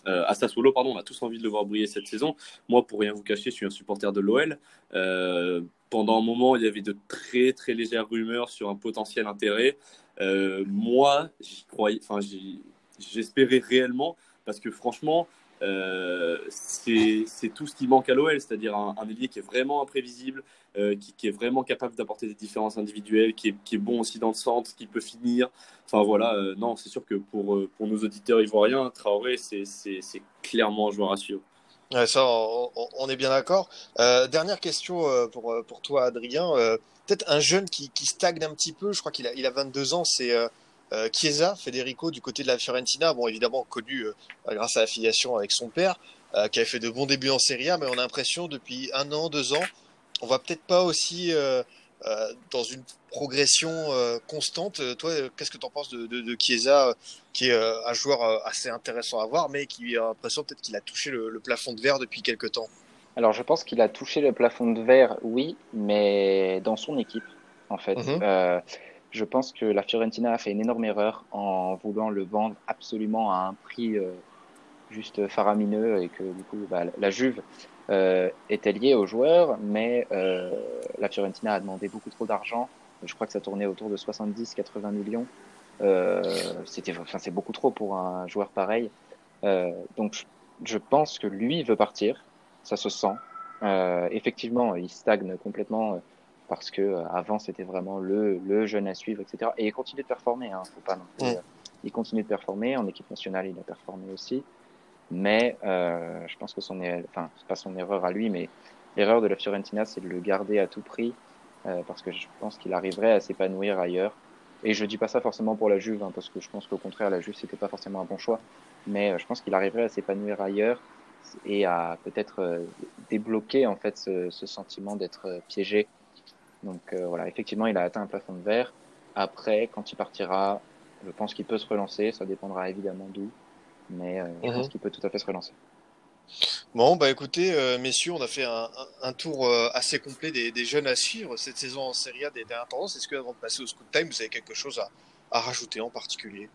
euh à pardon, on a tous envie de le voir briller cette saison. Moi, pour rien vous cacher, je suis un supporter de l'OL. Euh, pendant un moment, il y avait de très très légères rumeurs sur un potentiel intérêt. moi, j'y croyais, enfin, j'espérais réellement parce que franchement, euh, c'est tout ce qui manque à l'OL, c'est-à-dire un, un, qui est vraiment imprévisible, euh, qui, est vraiment capable d'apporter des différences individuelles, qui est, qui est, bon aussi dans le centre, qui peut finir. Enfin voilà, euh, non, c'est sûr que pour, nos auditeurs ivoiriens, Traoré, c'est clairement un joueur à suivre. Ça, on, est bien d'accord. Dernière question pour, toi, Adrien. Peut-être un jeune qui, stagne un petit peu, je crois qu'il a, a 22 ans, c'est euh, Chiesa, Federico, du côté de la Fiorentina, bon, évidemment connu euh, grâce à l'affiliation avec son père, euh, qui avait fait de bons débuts en Serie A, mais on a l'impression depuis un an, deux ans, on va peut-être pas aussi dans une progression constante. Toi, qu'est-ce que tu en penses de, de, de, Chiesa, qui est un joueur assez intéressant à voir, mais qui a l'impression peut-être qu'il a touché le, le, plafond de verre depuis quelques temps? Alors, je pense qu'il a touché le plafond de verre, oui, mais dans son équipe, en fait. Mm -hmm je pense que la Fiorentina a fait une énorme erreur en voulant le vendre absolument à un prix euh, juste faramineux et que du coup bah, la Juve euh, était liée au joueur, mais euh, la Fiorentina a demandé beaucoup trop d'argent. Je crois que ça tournait autour de 70-80 millions. C'était, enfin, c'est beaucoup trop pour un joueur pareil. Donc je, pense que lui veut partir, ça se sent. Effectivement, il stagne complètement parce que euh, avant c'était vraiment le, le jeune à suivre, etc. Et il continue de performer, hein, faut pas non plus, mm. Il continue de performer en équipe nationale, il a performé aussi. Mais euh, je pense que son, enfin, c'est pas son erreur à lui, mais l'erreur de la Fiorentina, c'est de le garder à tout prix, euh, parce que je pense qu'il arriverait à s'épanouir ailleurs. Et je dis pas ça forcément pour la Juve, hein, parce que je pense qu'au contraire, la Juve c'était pas forcément un bon choix. Mais euh, je pense qu'il arriverait à s'épanouir ailleurs et à peut-être euh, débloquer en fait ce, ce sentiment d'être euh, piégé donc euh, voilà, effectivement, il a atteint un plafond de verre. Après, quand il partira, je pense qu'il peut se relancer. Ça dépendra évidemment d'où, mais euh, je pense qu'il peut tout à fait se relancer. Bon, bah écoutez, euh, messieurs, on a fait un, un tour euh, assez complet des, des, jeunes à suivre cette saison en Serie A des dernières tendances. Est-ce que avant de passer au Scoot Time, vous avez quelque chose à, à rajouter en particulier?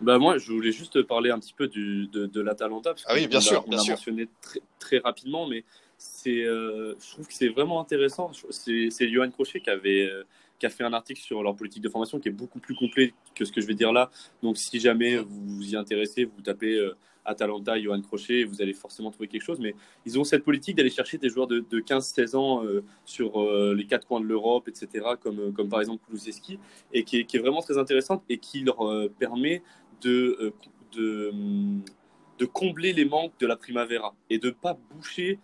Bah moi, je voulais juste parler un petit peu du, de, de l'Atalanta. Ah oui, bien sûr, on l'a mentionné très, très rapidement, mais c'est, euh, je trouve que c'est vraiment intéressant. C'est, Johan Crochet qui avait, euh, qui a fait un article sur leur politique de formation qui est beaucoup plus complet que ce que je vais dire là. Donc, si jamais vous vous y intéressez, vous tapez euh, Atalanta, Johan Crochet, vous allez forcément trouver quelque chose. Mais ils ont cette politique d'aller chercher des joueurs de, de 15-16 ans sur les quatre coins de l'Europe, etc., comme, comme par exemple Kulusevski, et qui est, vraiment très intéressante et qui leur permet de, de, de combler les manques de la Primavera et de ne pas boucher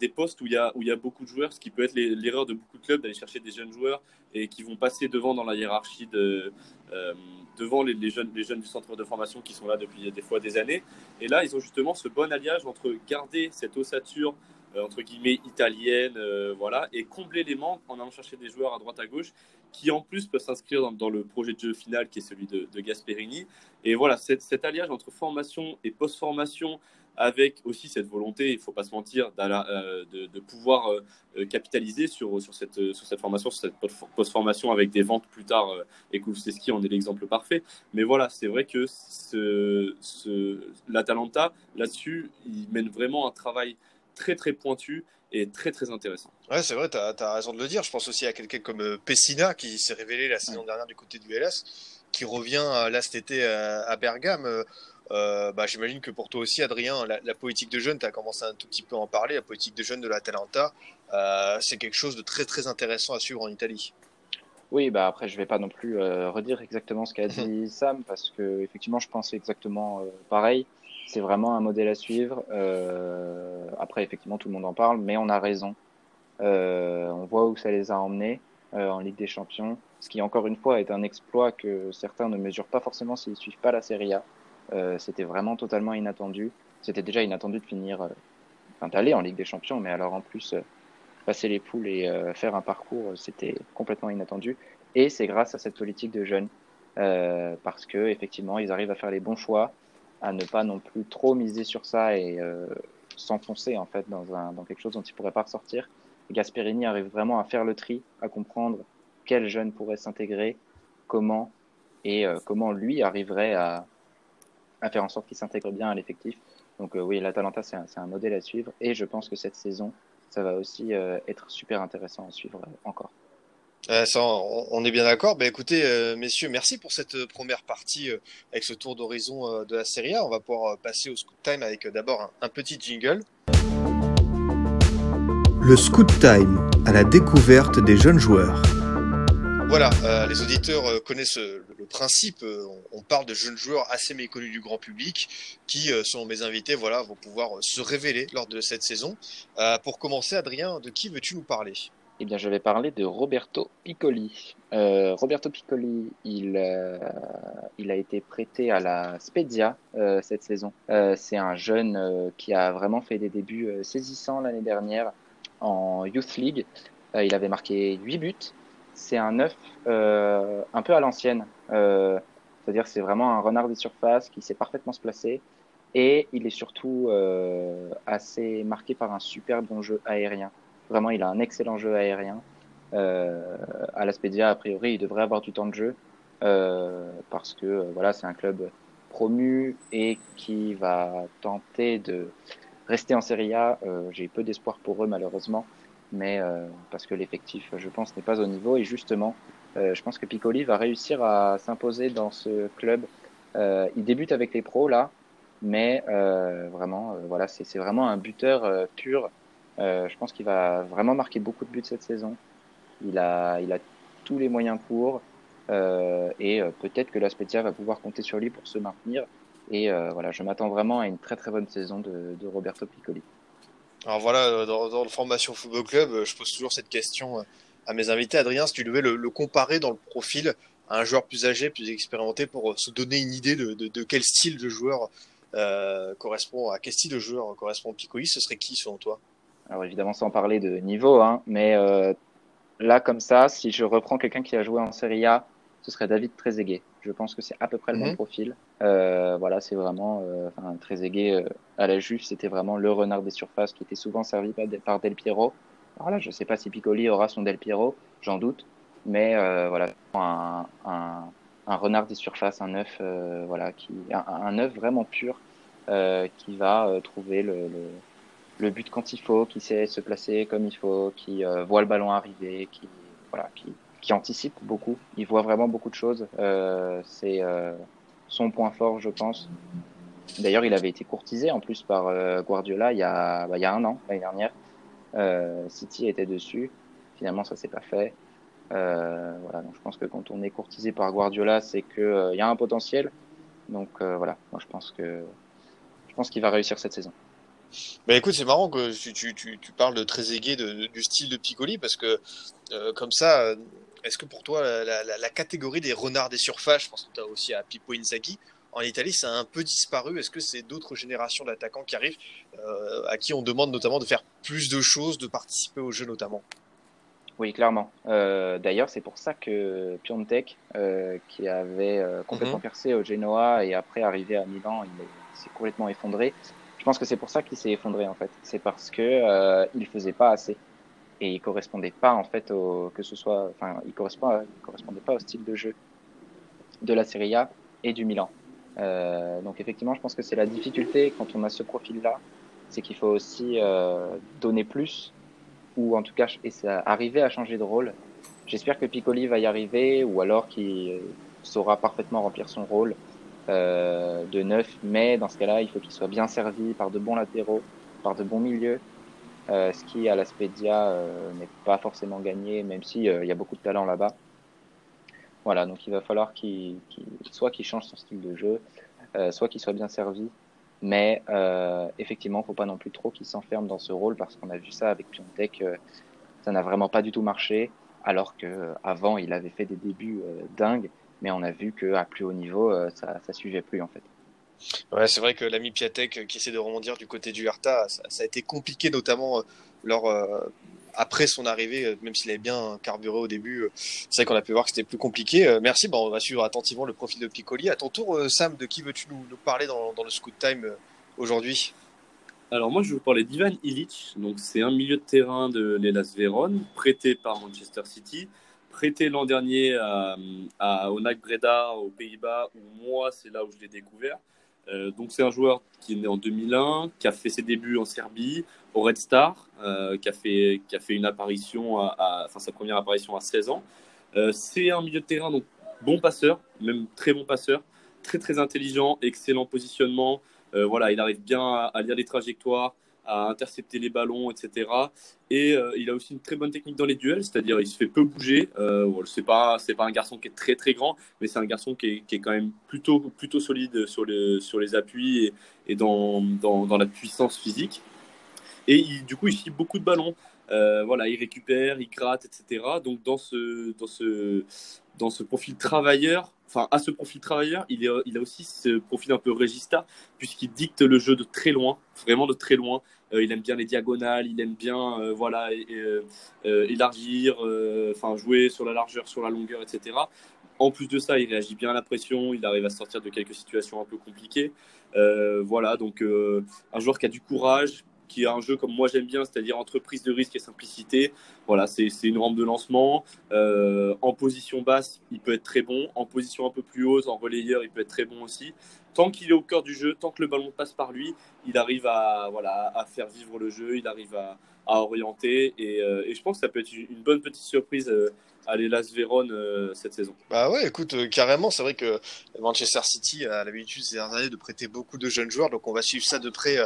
des postes où il, y a, où il y a beaucoup de joueurs, ce qui peut être l'erreur de beaucoup de clubs d'aller chercher des jeunes joueurs et qui vont passer devant dans la hiérarchie de, euh, devant les, jeunes, les jeunes du centre de formation qui sont là depuis des fois des années. Et là, ils ont justement ce bon alliage entre garder cette ossature euh, entre guillemets italienne, euh, voilà, et combler les manques en allant chercher des joueurs à droite à gauche qui en plus peuvent s'inscrire dans, le projet de jeu final qui est celui de, Gasperini. Et voilà, cet alliage entre formation et post-formation avec aussi cette volonté, il ne faut pas se mentir, euh, de, de, pouvoir euh, capitaliser sur, sur, cette, sur cette formation, sur cette post-formation avec des ventes plus tard. Euh, et Kulusevski en est l'exemple parfait. Mais voilà, c'est vrai que ce, ce, l'Atalanta, là-dessus, il mène vraiment un travail très très pointu et très très intéressant. Ouais, c'est vrai, tu as, as, raison de le dire. Je pense aussi à quelqu'un comme Pessina qui s'est révélé la saison dernière du côté du LS, qui revient là cet été à, à Bergame. Euh, bah, J'imagine que pour toi aussi, Adrien, la, la politique de jeunes, tu as commencé un tout petit peu à en parler, la politique de jeunes de l'Atalanta, euh, c'est quelque chose de très très intéressant à suivre en Italie. Oui, bah après, je vais pas non plus euh, redire exactement ce qu'a dit [laughs] Sam, parce que effectivement, je pensais exactement pareil. C'est vraiment un modèle à suivre. Après, effectivement, tout le monde en parle, mais on a raison. On voit où ça les a emmenés en Ligue des Champions, ce qui, encore une fois, est un exploit que certains ne mesurent pas forcément s'ils suivent pas la Serie A. Euh, c'était vraiment totalement inattendu. C'était déjà inattendu de finir, euh, enfin d'aller en Ligue des Champions, mais alors en plus euh, passer les poules et faire un parcours, c'était complètement inattendu. Et c'est grâce à cette politique de jeunes, parce que effectivement, ils arrivent à faire les bons choix, à ne pas non plus trop miser sur ça et s'enfoncer en fait dans, un, dans quelque chose dont il pourrait pas ressortir. Gasperini arrive vraiment à faire le tri, à comprendre quel jeune pourrait s'intégrer, comment et comment lui arriverait à, à faire en sorte qu'il s'intègre bien à l'effectif. Donc oui, l'Atalanta, c'est un, un, modèle à suivre et je pense que cette saison, ça va aussi être super intéressant à suivre encore. Euh, ça, on, est bien d'accord. Ben, écoutez, euh, messieurs, merci pour cette euh, première partie avec ce tour d'horizon de la Serie A. On va pouvoir passer au Scoot Time avec d'abord un, petit jingle. Le Scoot Time à la découverte des jeunes joueurs. Voilà, les auditeurs connaissent le, principe. On, parle de jeunes joueurs assez méconnus du grand public qui, selon mes invités, voilà, vont pouvoir se révéler lors de cette saison. pour commencer, Adrien, de qui veux-tu nous parler? Eh bien, je vais parler de Roberto Piccoli. Euh, Roberto Piccoli, il, euh, il a été prêté à la Spezia euh, cette saison. c'est un jeune qui a vraiment fait des débuts saisissants l'année dernière en Youth League. il avait marqué 8 buts. C'est un neuf un peu à l'ancienne. C'est-à-dire c'est vraiment un renard des surfaces qui sait parfaitement se placer. Et il est surtout assez marqué par un super bon jeu aérien. Vraiment, il a un excellent jeu aérien. Euh, à l'Aspedia, a priori, il devrait avoir du temps de jeu euh, parce que euh, voilà, c'est un club promu et qui va tenter de rester en Serie A. Euh, J'ai peu d'espoir pour eux malheureusement, mais euh, parce que l'effectif, je pense, n'est pas au niveau. Et justement, je pense que Piccoli va réussir à s'imposer dans ce club. il débute avec les pros là, mais vraiment, voilà, c'est vraiment un buteur pur. Euh, je pense qu'il va vraiment marquer beaucoup de buts cette saison. Il a, il a tous les moyens pour. Euh, et euh, peut-être que la Spezia va pouvoir compter sur lui pour se maintenir. Et euh, voilà, je m'attends vraiment à une très très bonne saison de Roberto Piccoli. Alors voilà, dans, dans, le Formation Football Club, je pose toujours cette question à mes invités. Adrien, si tu devais le, le, comparer dans le profil à un joueur plus âgé, plus expérimenté, pour se donner une idée de, de, de quel style de joueur euh, correspond à quel style de joueur correspond Piccoli, ce serait qui selon toi? Alors évidemment sans parler de niveau, hein, mais euh, là comme ça, si je reprends quelqu'un qui a joué en Serie A, ce serait David Trezeguet. Je pense que c'est à peu près le même mhm. profil. Euh, voilà, c'est vraiment euh, enfin, Trezeguet euh, à la Juve, c'était vraiment le renard des surfaces qui était souvent servi par, Del Piero. Alors là, je sais pas si Piccoli aura son Del Piero, j'en doute, mais euh, voilà, un, un, un, renard des surfaces, un œuf, voilà, qui un, un œuf vraiment pur qui va trouver le, le le but quand il faut, qui sait se placer comme il faut, qui voit le ballon arriver, qui voilà, qui, qui, anticipe beaucoup. Il voit vraiment beaucoup de choses. Euh, c'est euh, son point fort, je pense. D'ailleurs, il avait été courtisé en plus par euh, Guardiola il y a bah, il y a un an l'année dernière. City était dessus. Finalement, ça s'est pas fait. voilà, donc je pense que quand on est courtisé par Guardiola, c'est que il y a un potentiel. Donc voilà, moi je pense que je pense qu'il va réussir cette saison. Bah écoute, c'est marrant que tu, parles de très de, du style de Piccoli parce que comme ça, est-ce que pour toi la, la, la, catégorie des renards des surfaces, je pense que tu as aussi à Pippo Inzaghi, en Italie, ça a un peu disparu. Est-ce que c'est d'autres générations d'attaquants qui arrivent euh, à qui on demande notamment de faire plus de choses, de participer aux jeux notamment? Oui, clairement. Euh, D'ailleurs, c'est pour ça que Piontek, euh, qui avait complètement mm -hmm. percé au Genoa et après arrivé à Milan, il s'est complètement effondré. Je pense que c'est pour ça qu'il s'est effondré en fait. C'est parce que il faisait pas assez et il correspondait pas en fait au que ce soit, enfin, il correspond, il correspondait pas au style de jeu de la Serie A et du Milan. Euh, donc effectivement, je pense que c'est la difficulté quand on a ce profil-là, c'est qu'il faut aussi euh, donner plus ou en tout cas et ça, arriver à changer de rôle. J'espère que Piccoli va y arriver ou alors qu'il saura parfaitement remplir son rôle euh, de neuf, mais dans ce cas-là, il faut qu'il soit bien servi par de bons latéraux, par de bons milieux, euh, ce qui à l'Aspedia euh, n'est pas forcément gagné, même si euh, il y a beaucoup de talent là-bas. Voilà, donc il va falloir qu'il, soit qu'il change son style de jeu, euh, soit qu'il soit bien servi, mais effectivement, faut pas non plus trop qu'il s'enferme dans ce rôle parce qu'on a vu ça avec Piontek, ça n'a vraiment pas du tout marché, alors que avant il avait fait des débuts dingues mais on a vu qu'à plus haut niveau, euh, ça ne suivait plus en fait. C'est vrai que l'ami Piatek euh, qui essaie de rebondir du côté du Hertha, ça, a été compliqué notamment euh, lors, après son arrivée, même s'il avait bien carburé au début. c'est vrai qu'on a pu voir que c'était plus compliqué. merci, bon, on va suivre attentivement le profil de Piccoli. À ton tour, Sam, de qui veux-tu nous, parler dans, le Scoot Time aujourd'hui? Alors moi je vais vous parler d'Ivan Illich, c'est un milieu de terrain de l'Elas Vérone, prêté par Manchester City, prêté l'an dernier à, à Onak Breda aux Pays-Bas, où moi c'est là où je l'ai découvert. Euh, donc c'est un joueur qui est né en 2001, qui a fait ses débuts en Serbie, au Red Star, euh, qui, a fait, qui a fait une apparition, à, enfin sa première apparition à 16 ans. Euh, c'est un milieu de terrain, donc bon passeur, même très bon passeur, très très intelligent, excellent positionnement, voilà, il arrive bien à, lire les trajectoires, à intercepter les ballons, etc. Et euh, il a aussi une très bonne technique dans les duels, c'est-à-dire il se fait peu bouger. Euh, c'est pas c'est pas un garçon qui est très très grand, mais c'est un garçon qui est, qui est, quand même plutôt plutôt solide sur les sur les appuis et, dans, dans, dans, la puissance physique. Et du coup, il chie beaucoup de ballons. Euh, voilà, il récupère, il gratte, etc. Donc dans ce dans ce dans ce profil travailleur, enfin à ce profil travailleur, il, a aussi ce profil un peu régista, puisqu'il dicte le jeu de très loin, vraiment de très loin. Euh, il aime bien les diagonales, il aime bien euh, voilà euh, élargir, enfin jouer sur la largeur, sur la longueur, etc. En plus de ça, il réagit bien à la pression, il arrive à sortir de quelques situations un peu compliquées. voilà, donc un joueur qui a du courage, qui a un jeu comme moi j'aime bien, c'est-à-dire entreprise de risque et simplicité. Voilà, c'est une rampe de lancement. Euh, en position basse, il peut être très bon. En position un peu plus haute, en relayeur, il peut être très bon aussi. Tant qu'il est au cœur du jeu, tant que le ballon passe par lui, il arrive à, voilà, à faire vivre le jeu, il arrive à, à orienter. Et, euh, et, je pense que ça peut être une bonne petite surprise euh, à l'Elas Vérone cette saison. Bah ouais, écoute, carrément, c'est vrai que Manchester City a l'habitude ces dernières années de prêter beaucoup de jeunes joueurs, donc on va suivre ça de près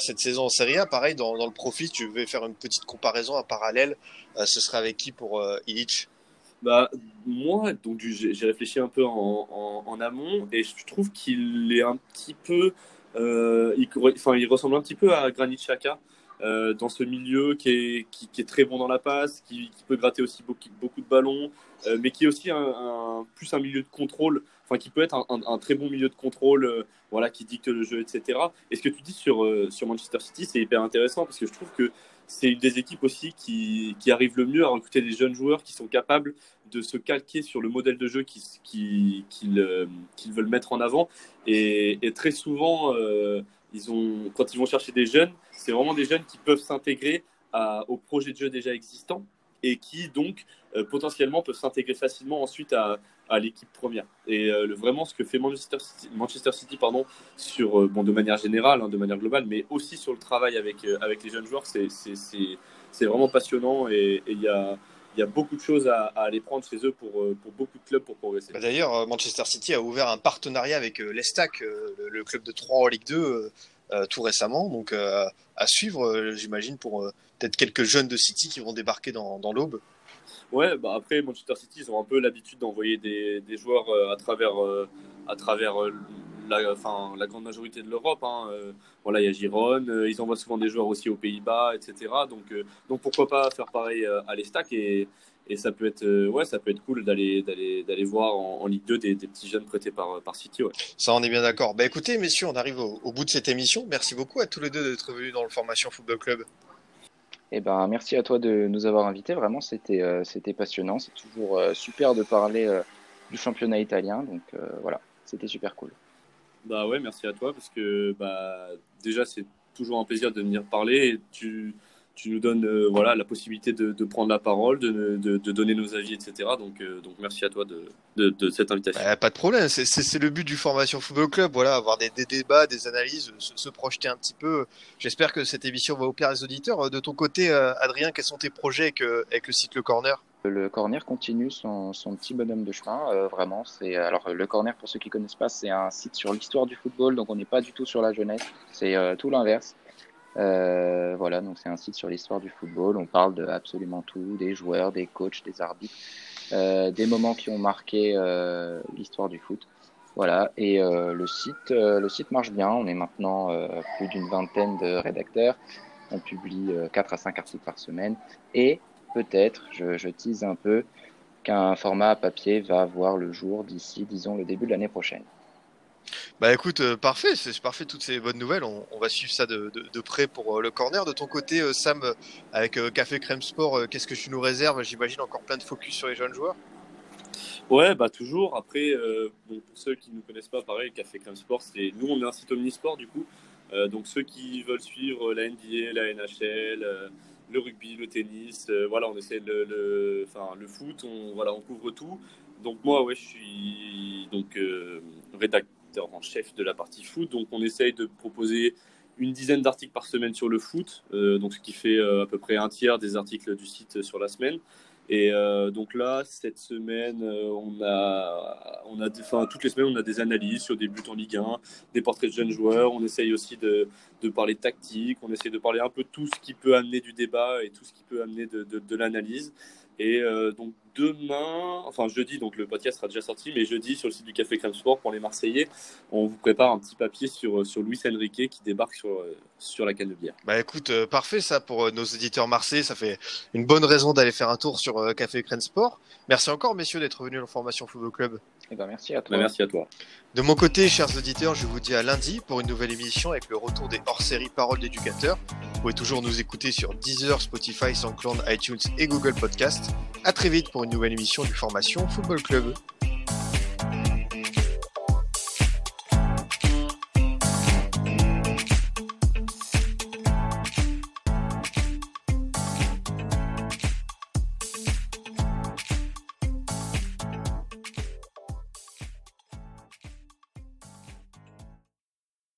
cette saison en Serie. Pareil, dans, le profil, tu veux faire une petite comparaison, un parallèle, euh, ce serait avec qui pour euh, Illich? Bah, moi, j'ai réfléchi un peu en, amont et je trouve qu'il est un petit peu, il, ressemble un petit peu à Granit Xhaka. dans ce milieu qui est, qui, est, très bon dans la passe, qui, peut gratter aussi beaucoup, de ballons, mais qui est aussi plus un milieu de contrôle qui peut être un, très bon milieu de contrôle, euh, voilà, qui dicte le jeu, etc. Et ce que tu dis sur, euh, sur Manchester City, c'est hyper intéressant parce que je trouve que c'est une des équipes aussi qui, qui, arrive le mieux à recruter des jeunes joueurs qui sont capables de se calquer sur le modèle de jeu qu'ils qui, euh, veulent mettre en avant. Et, très souvent, ils ont, quand ils vont chercher des jeunes, c'est vraiment des jeunes qui peuvent s'intégrer au projet de jeu déjà existant et qui donc potentiellement peuvent s'intégrer facilement ensuite à, l'équipe première. Et euh, vraiment, ce que fait Manchester City, pardon, sur, euh, bon, de manière générale, hein, de manière globale, mais aussi sur le travail avec, euh, avec les jeunes joueurs, c'est vraiment passionnant et il y a, y a beaucoup de choses à, aller prendre chez eux pour, pour beaucoup de clubs pour progresser. Bah, d'ailleurs, Manchester City a ouvert un partenariat avec l'Estac, le, club de 3 en Ligue 2, tout récemment. Donc à suivre, j'imagine, pour peut-être quelques jeunes de City qui vont débarquer dans, dans l'aube. Ouais, bah après Manchester City, ils ont un peu l'habitude d'envoyer des, des, joueurs euh, à travers, euh, à travers euh, la, enfin, la grande majorité de l'Europe. Hein. voilà, il y a Giron, ils envoient souvent des joueurs aussi aux Pays-Bas, etc. Donc, donc pourquoi pas faire pareil à l'Estac et, et ça peut être, ouais, ça peut être cool d'aller, d'aller, d'aller voir en, Ligue 2 des, des, petits jeunes prêtés par, par City. Ouais. Ça, on est bien d'accord. Bah écoutez, messieurs, on arrive au, au bout de cette émission. Merci beaucoup à tous les deux d'être venus dans le Formation Football Club. Eh ben, merci à toi de nous avoir invités. Vraiment, c'était euh, c'était passionnant. C'est toujours euh, super de parler euh, du championnat italien. Donc voilà, c'était super cool. Bah ouais, merci à toi parce que bah déjà c'est toujours un plaisir de venir parler. Et tu tu nous donnes euh, voilà, la possibilité de, de, prendre la parole, de, de, de, donner nos avis, etc. Donc, euh, donc merci à toi de, cette invitation. Bah, pas de problème, c'est le but du Formation Football Club, voilà, avoir des, des débats, des analyses, se, projeter un petit peu. J'espère que cette émission va au plaire les auditeurs. De ton côté, euh, Adrien, quels sont tes projets avec, avec le site Le Corner? Le Corner continue son, son, petit bonhomme de chemin, vraiment. C'est alors le Corner pour ceux qui connaissent pas, c'est un site sur l'histoire du football, donc on n'est pas du tout sur la jeunesse. C'est tout l'inverse. Euh, voilà, donc c'est un site sur l'histoire du football. On parle de absolument tout, des joueurs, des coachs, des arbitres, euh, des moments qui ont marqué euh, l'histoire du foot. Voilà, et euh, le site, le site marche bien. On est maintenant plus d'une vingtaine de rédacteurs. On publie 4 à 5 articles par semaine. Et peut-être, je, je tease un peu, qu'un format papier va voir le jour d'ici, disons, le début de l'année prochaine. Bah écoute, euh, parfait, c'est parfait toutes ces bonnes nouvelles. On, va suivre ça de, près pour euh, le corner. De ton côté, euh, Sam, avec Café Crème Sport, qu'est-ce que tu nous réserves? J'imagine encore plein de focus sur les jeunes joueurs. Ouais, bah toujours. Après, pour ceux qui ne nous connaissent pas, pareil, Café Crème Sport, c'est nous, on est un site omnisport du coup. Donc ceux qui veulent suivre la NBA, la NHL, le rugby, le tennis, voilà, on essaie le, le, le foot, on, voilà, on couvre tout. Donc moi, ouais, je suis donc euh, en chef de la partie foot. Donc on essaye de proposer une dizaine d'articles par semaine sur le foot, euh, donc ce qui fait euh, à peu près un tiers des articles du site sur la semaine. Et euh, donc là, cette semaine, on a, on a, enfin, toutes les semaines, on a des analyses sur des buts en Ligue 1, des portraits de jeunes joueurs. On essaye aussi de, parler tactique. On essaye de parler un peu tout ce qui peut amener du débat et tout ce qui peut amener de l'analyse. Et euh, donc demain, enfin jeudi, donc le podcast sera déjà sorti, mais jeudi sur le site du Café Crème Sport pour les Marseillais, on vous prépare un petit papier sur, sur Luis Enrique qui débarque sur, euh, sur la canne de bière. Bah écoute, euh, parfait ça pour euh, nos éditeurs marseillais. Ça fait une bonne raison d'aller faire un tour sur euh, Café Crème Sport. Merci encore, messieurs, d'être venus à l'information Football Club. Eh ben, merci à toi. Bah, merci à toi. De mon côté, chers auditeurs, je vous dis à lundi pour une nouvelle émission avec le retour des hors-séries Paroles d'éducateurs. Vous pouvez toujours nous écouter sur Deezer, Spotify, SoundCloud, iTunes et Google Podcast. À très vite pour une nouvelle émission du Formation Football Club.